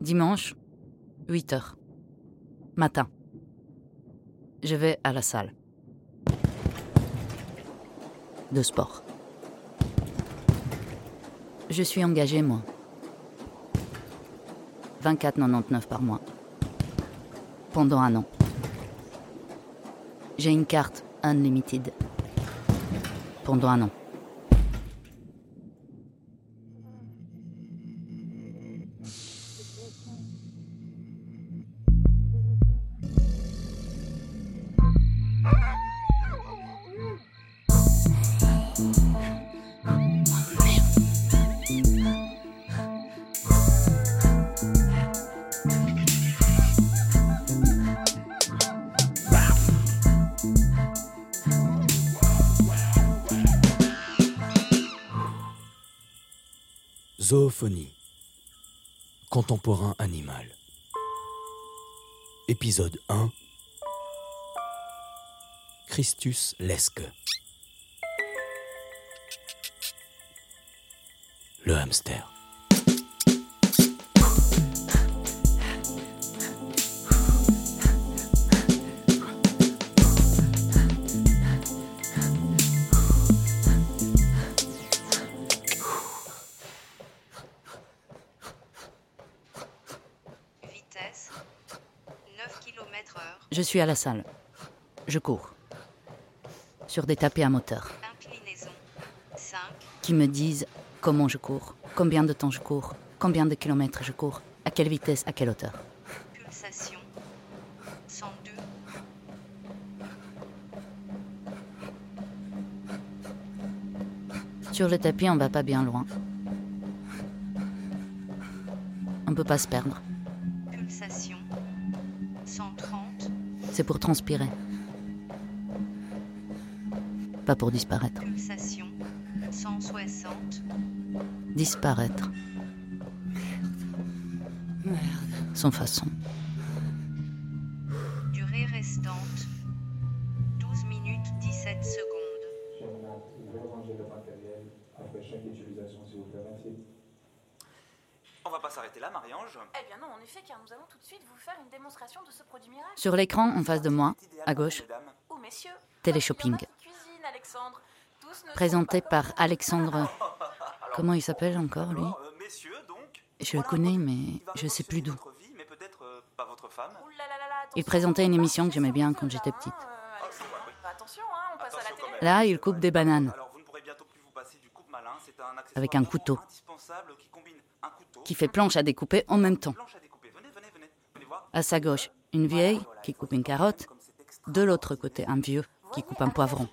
Dimanche, 8 heures. Matin. Je vais à la salle. De sport. Je suis engagé, moi. 24,99 par mois. Pendant un an. J'ai une carte unlimited. Pendant un an. Zoophonie. Contemporain animal. Épisode 1. Christus Lesque. Le hamster. Je suis à la salle. Je cours. Sur des tapis à moteur. Inclinaison 5. Qui me disent comment je cours, combien de temps je cours, combien de kilomètres je cours, à quelle vitesse, à quelle hauteur. Pulsation 102. Sur le tapis, on va pas bien loin. On peut pas se perdre. C'est pour transpirer. Pas pour disparaître. Pulsation 160. Disparaître. Sans façon. Pas s'arrêter là, Marie-Ange. Eh bien non, en effet, car nous allons tout de suite vous faire une démonstration de ce produit miracle. Sur l'écran, en face de moi, à gauche, Mesdames. Oh messieurs, Téléshopping. Alexandre. Ne présenté par Alexandre. Comment il s'appelle encore, lui Alors, euh, messieurs, donc. Je le connais, mais je sais plus d'où. euh, Il présentait une émission que j'aimais bien quand j'étais petite. hein. Attention, hein. Là, il coupe des bananes ne Avec un couteau. indispensable qui combine un couteau, qui fait planche à découper en même temps. à sa gauche, une vieille qui coupe une carotte. De l'autre côté, un vieux qui coupe un poivron.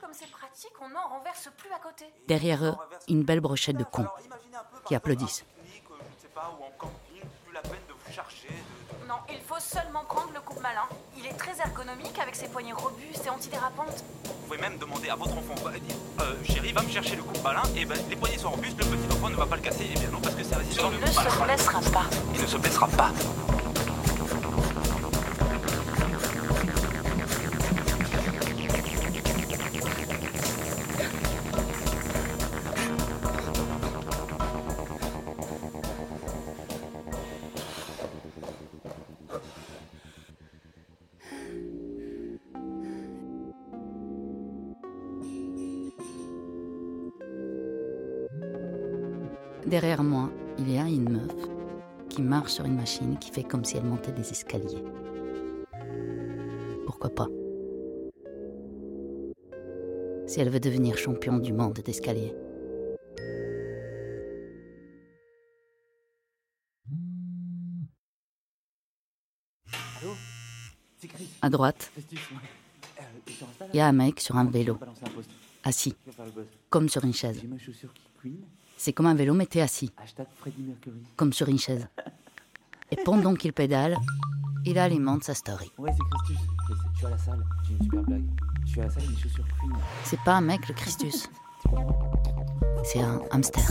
Derrière eux, une belle brochette de cons. Qui applaudissent. Non, il faut seulement prendre le coupe malin. Il est très ergonomique avec ses poignées robustes et antidérapantes. Vous pouvez même demander à votre enfant, va dire, euh, chérie, va me chercher le coupe-malin, et ben les poignets sont robustes, le petit enfant ne va pas le casser, et bien non, parce que c'est résistant. Il ne se blessera pas. Il ne se blessera pas. Derrière moi, il y a une meuf qui marche sur une machine qui fait comme si elle montait des escaliers. Pourquoi pas? Si elle veut devenir champion du monde d'escalier. À droite, il y a un mec sur un vélo, assis, comme sur une chaise. C'est comme un vélo, mais t'es assis, Hashtag Freddie Mercury. comme sur une chaise. Et pendant qu'il pédale, il alimente sa story. Ouais, c'est Christus. Je sais, Je suis à la salle. J'ai une super blague. Je suis à la salle et mes chaussures couinent. C'est pas un mec, le Christus. C'est un hamster.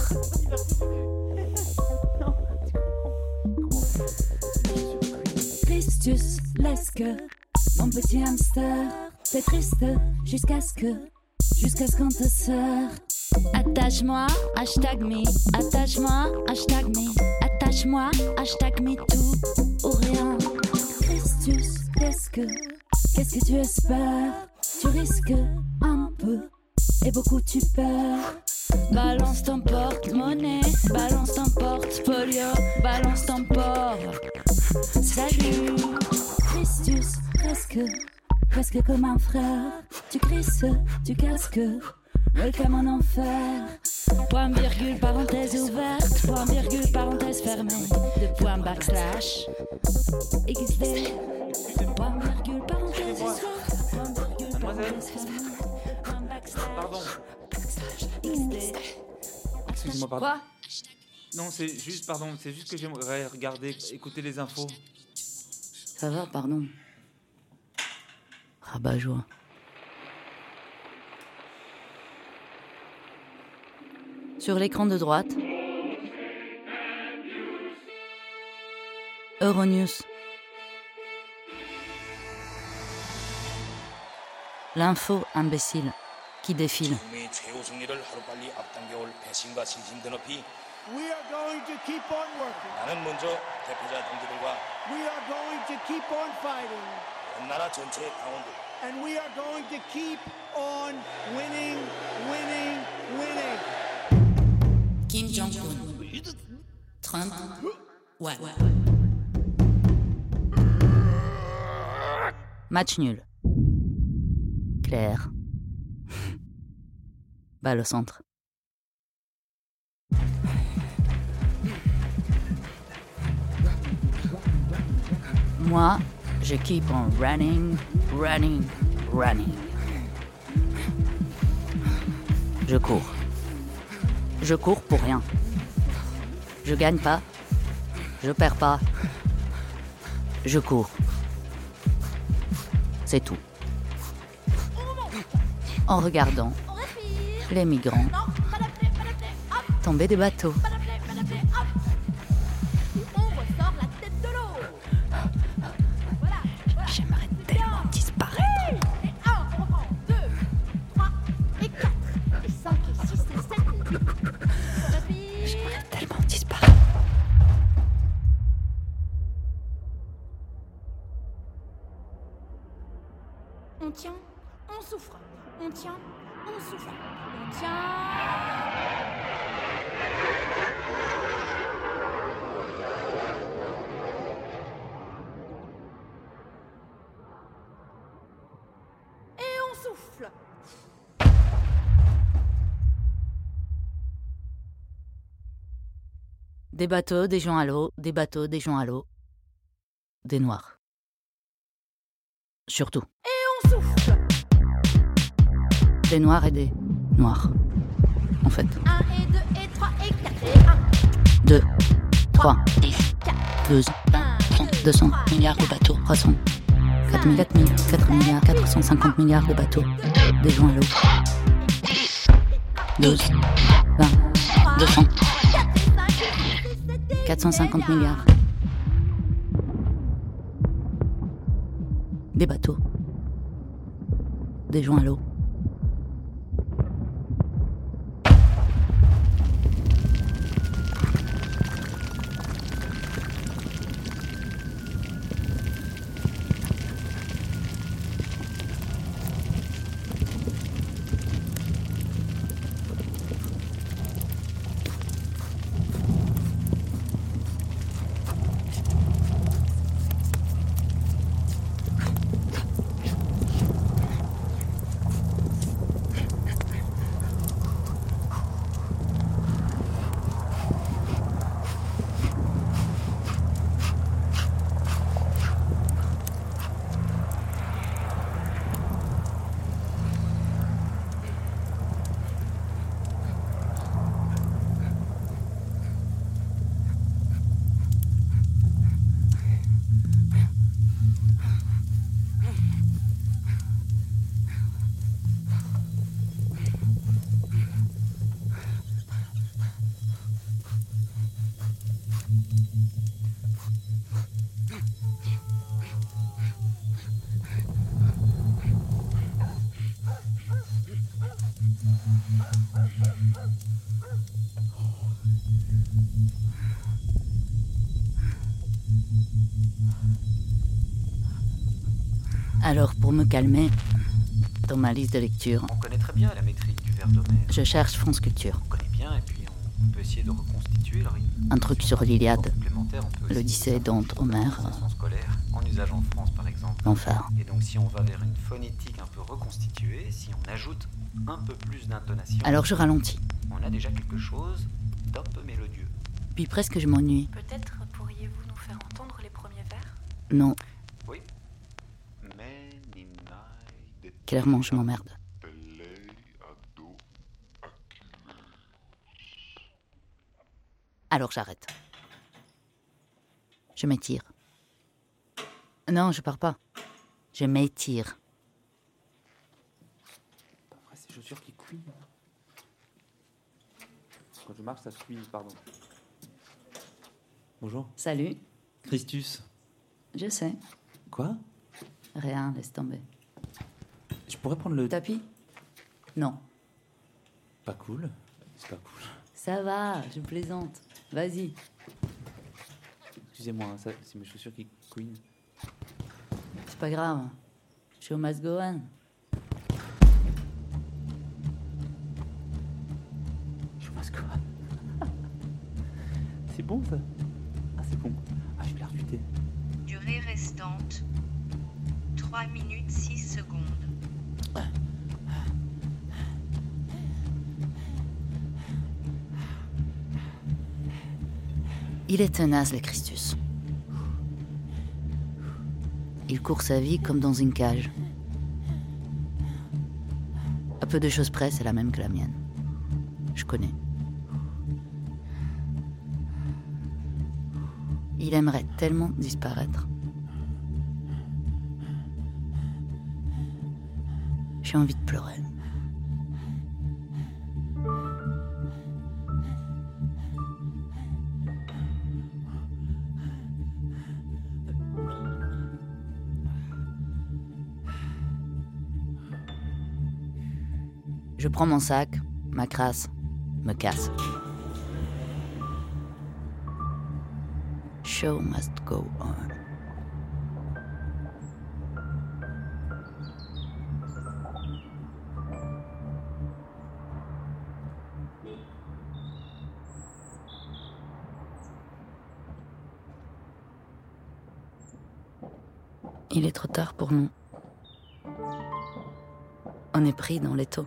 Christus, lesque, mon petit hamster, t'es triste jusqu'à ce que, jusqu'à ce qu'on te serre. Attache-moi, hashtag me, attache-moi, hashtag me, attache Lâche-moi, hashtag MeToo ou rien. Christus, qu'est-ce que, qu'est-ce que tu espères? Tu risques un peu et beaucoup tu perds. Balance ton porte-monnaie, balance ton porte-folio, balance ton port. Salut, Christus, presque, presque comme un frère. Tu crisses, tu casques, welcome en enfer. Point virgule, parenthèse ouverte, point virgule, parenthèse fermée, de point backslash. XD, point virgule, parenthèse ouverte, point virgule, parenthèse fermée, point backslash. Pardon. XD. Excusez-moi, pardon. Quoi Non, c'est juste, pardon, c'est juste que j'aimerais regarder, écouter les infos. Ça va, pardon. Rabat-joie. Sur l'écran de droite, Euronews. L'info imbécile qui défile. And we are going to keep on winning, winning, winning. Kim Jong-un. Trump. Ouais. Match nul. Claire. Balle au centre. Moi, je keep on running, running, running. Je cours. Je cours pour rien. Je gagne pas. Je perds pas. Je cours. C'est tout. En regardant les migrants tomber des bateaux. Des bateaux, des gens à l'eau, des bateaux, des gens à l'eau. Des noirs. Surtout. Et on souffle. Des noirs et des noirs. En fait. 1 et 2 et 3 et 4 et 1. 2, 3, 10, 4, 12, 1, 200 milliards de bateaux. 300. 4 000, 4 000, 4 milliards, 450 milliards de bateaux. Des gens à l'eau. 12, 20, 200, 450 milliards. Des bateaux. Des gens à l'eau. Alors, pour me calmer, dans ma liste de lecture, On connaît très bien la métrique du verre d'Homère. je cherche France Culture. On connaît bien et puis on peut essayer de reconstituer le rythme. Un truc sur l'Iliade, l'Odyssée, Dante, Homère, scolaire, en usage en France par exemple. l'enfer. Et donc si on va vers une phonétique un peu reconstituée, si on ajoute un peu plus d'intonation, Alors je ralentis, on a déjà quelque chose d'un peu mélodieux. puis presque je m'ennuie. Peut-être pourriez-vous nous faire entendre les premiers vers? Non, clairement je m'emmerde. Alors j'arrête. Je m'étire. Non, je pars pas. Je m'étire. Après, ces chaussures qui couinent. Quand je marche, ça se pardon. Bonjour. Salut. Christus. Je sais. Quoi? Rien, laisse tomber. Je pourrais prendre le. Tapis Non. Pas cool. C'est pas cool. Ça va, je plaisante. Vas-y. Excusez-moi, hein, ça- c'est mes chaussures qui couinent. C'est pas grave. Show must go on. Je passe quoi C'est bon ça? Ah, c'est bon. Ah, je vais la rebuter. Durée restante 3 minutes 6 secondes. Il est tenace, le Christus. Il court sa vie comme dans une cage. À peu de choses près, c'est la même que la mienne. Je connais. Il aimerait tellement disparaître. J'ai envie de pleurer. Je prends mon sac, ma crasse, me casse. Show must go on. Pour nous. On est pris dans l'étau.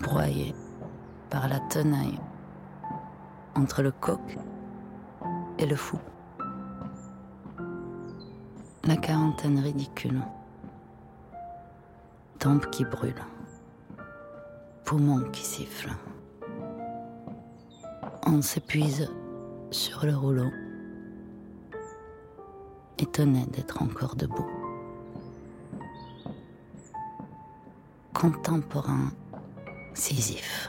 Broyé par la tenaille entre le coq et le fou. La quarantaine ridicule. Tempe qui brûle. Poumons qui sifflent. On s'épuise sur le rouleau. Étonné d'être encore debout. Contemporain Sisyphe.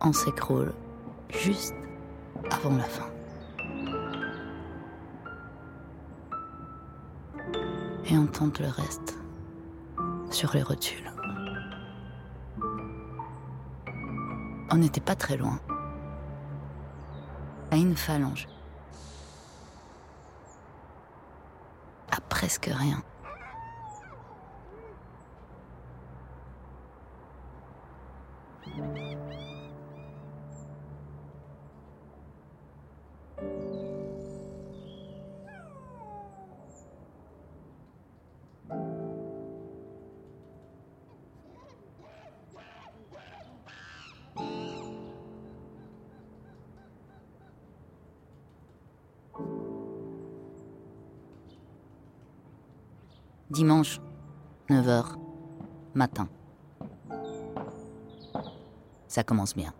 On s'écroule juste avant la fin. Et on tente le reste sur les rotules. On n'était pas très loin. À une phalange. À presque rien. Dimanche, 9h, matin. Ça commence bien.